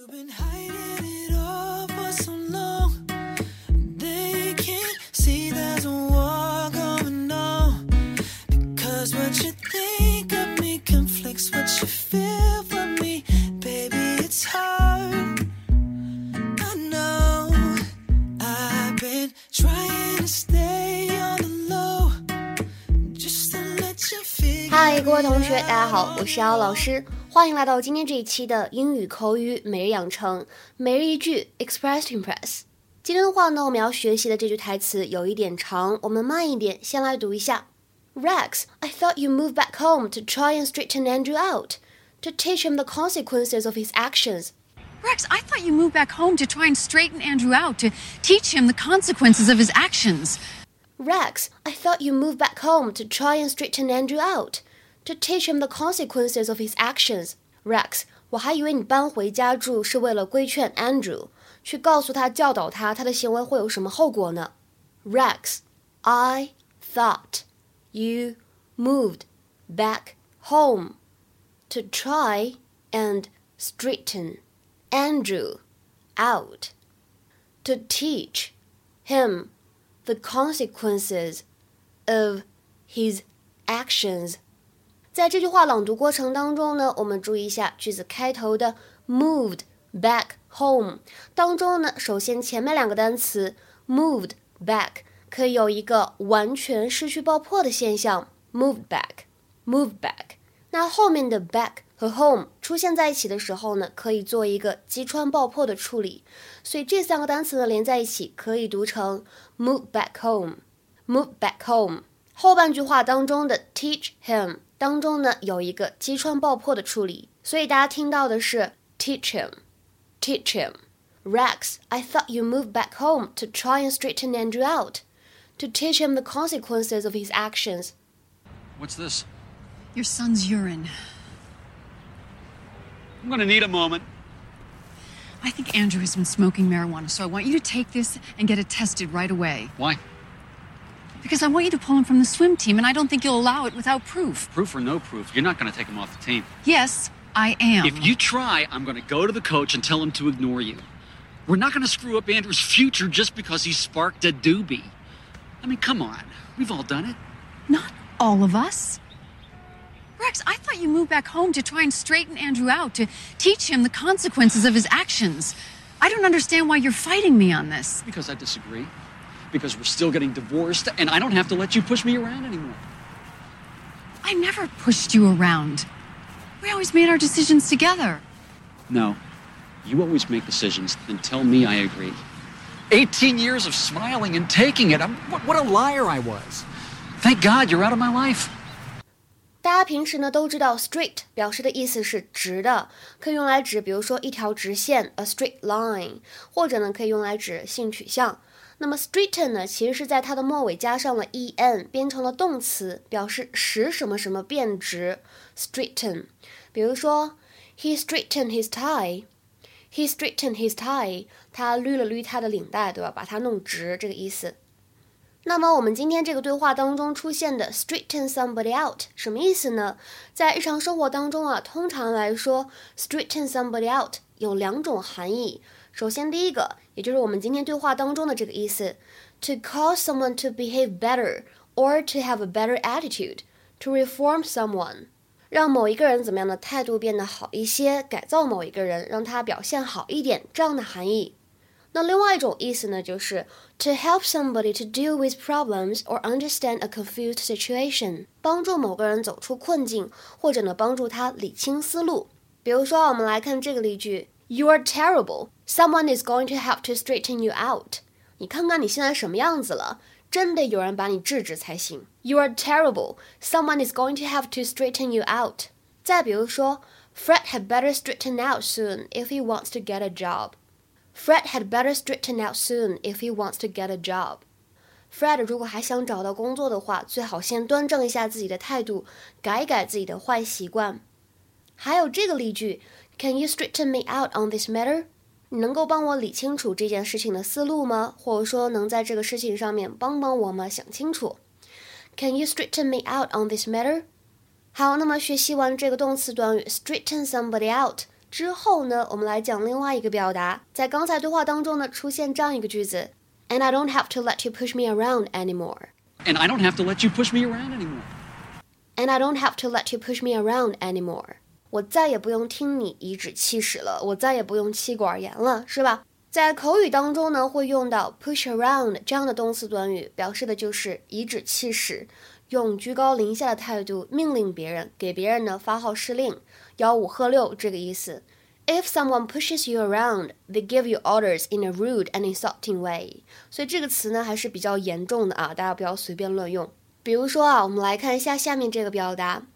You've been hiding 位同学，大家好，我是姚老师，欢迎来到今天这一期的英语口语每日养成每日一句 Express to Impress。今天的话呢，我们要学习的这句台词有一点长，我们慢一点，先来读一下。Rex, I thought you moved back home to try and straighten Andrew out, to teach him the consequences of his actions. Rex, I thought you moved back home to try and straighten Andrew out, to teach him the consequences of his actions. Rex, I thought you moved back home to try and straighten Andrew out, to teach him the consequences of his actions. Rex，我还以为你搬回家住是为了规劝 Andrew，去告诉他、教导他他的行为会有什么后果呢？Rex, I thought you moved back home to try and straighten Andrew out, to teach him the consequences of his actions. 在这句话朗读过程当中呢，我们注意一下句子开头的 moved back home 当中呢，首先前面两个单词 moved back 可以有一个完全失去爆破的现象，moved back，moved back。那后面的 back 和 home 出现在一起的时候呢，可以做一个击穿爆破的处理，所以这三个单词呢连在一起可以读成 move back home，move back home。后半句话当中的 teach him 当中呢有一个击穿爆破的处理，所以大家听到的是 teach him，teach him。Rex, I thought you moved back home to try and straighten Andrew out, to teach him the consequences of his actions. What's this? Your son's urine. I'm gonna need a moment. I think Andrew has been smoking marijuana, so I want you to take this and get it tested right away. Why? Because I want you to pull him from the swim team, and I don't think you'll allow it without proof. Proof or no proof, you're not gonna take him off the team. Yes, I am. If you try, I'm gonna go to the coach and tell him to ignore you. We're not gonna screw up Andrew's future just because he sparked a doobie. I mean, come on. We've all done it. Not all of us. Rex, I thought you moved back home to try and straighten Andrew out, to teach him the consequences of his actions. I don't understand why you're fighting me on this. Because I disagree Because we're still getting divorced, and I don't have to let you push me around anymore. I never pushed you around. We always made our decisions together. No. You always make decisions, then tell me I agree. 18 years of smiling and taking it. I'm, what, what a liar I was. Thank God you're out of my life. 大家平时呢都知道，straight 表示的意思是直的，可以用来指，比如说一条直线，a straight line，或者呢可以用来指性取向。 那么 straighten 呢，其实是在它的末尾加上了 en，变成了动词，表示使什么什么变直。straighten，比如说，he straightened his tie，he straightened his tie，他捋了捋他的领带，对吧？把它弄直，这个意思。那么我们今天这个对话当中出现的 straighten somebody out 什么意思呢？在日常生活当中啊，通常来说，straighten somebody out 有两种含义。首先，第一个，也就是我们今天对话当中的这个意思，to cause someone to behave better or to have a better attitude，to reform someone，让某一个人怎么样的态度变得好一些，改造某一个人，让他表现好一点，这样的含义。那另外一种意思呢，就是 to help somebody to deal with problems or understand a confused situation，帮助某个人走出困境，或者呢帮助他理清思路。比如说，我们来看这个例句：You are terrible. Someone is going to have to straighten you out. 你看看你现在什么样子了，真得有人把你制止才行。You are terrible. Someone is going to have to straighten you out. 再比如说，Fred had better straighten out soon if he wants to get a job. Fred had better straighten out soon if he wants to get a job. Fred 如果还想找到工作的话，最好先端正一下自己的态度，改改自己的坏习惯。还有这个例句：Can you straighten me out on this matter？你能够帮我理清楚这件事情的思路吗？或者说能在这个事情上面帮帮我吗？想清楚。Can you straighten me out on this matter？好，那么学习完这个动词短语 straighten somebody out。 之后呢，我们来讲另外一个表达，在刚才对话当中呢，出现这样一个句子：And I don't have to let you push me around anymore. And I don't have to let you push me around anymore. And I don't have to let you push me around anymore. 我再也不用听你颐指气使了，我再也不用妻管严了，是吧？在口语当中呢，会用到 push around 这样的动词短语，表示的就是颐指气使，用居高临下的态度命令别人，给别人呢发号施令，吆五喝六这个意思。If someone pushes you around, they give you orders in a rude and insulting way。所以这个词呢还是比较严重的啊，大家不要随便乱用。比如说啊，我们来看一下下面这个表达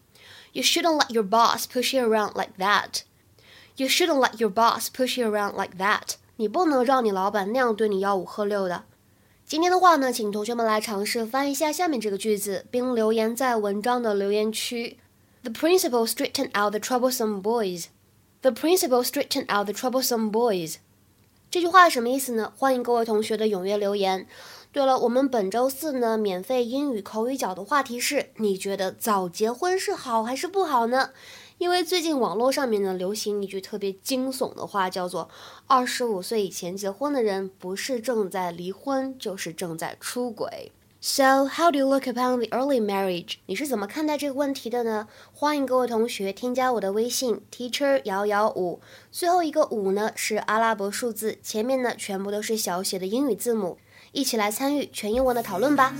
：You shouldn't let your boss push you around like that. You shouldn't let your boss push you around like that. 你不能让你老板那样对你吆五喝六的。今天的话呢，请同学们来尝试翻译一下下面这个句子，并留言在文章的留言区。The principal straightened out the troublesome boys. The principal straightened out the troublesome boys. 这句话什么意思呢？欢迎各位同学的踊跃留言。对了，我们本周四呢，免费英语口语角的话题是：你觉得早结婚是好还是不好呢？因为最近网络上面呢流行一句特别惊悚的话，叫做“二十五岁以前结婚的人，不是正在离婚，就是正在出轨”。So how do you look upon the early marriage？你是怎么看待这个问题的呢？欢迎各位同学添加我的微信 teacher 幺幺五，最后一个五呢是阿拉伯数字，前面呢全部都是小写的英语字母，一起来参与全英文的讨论吧。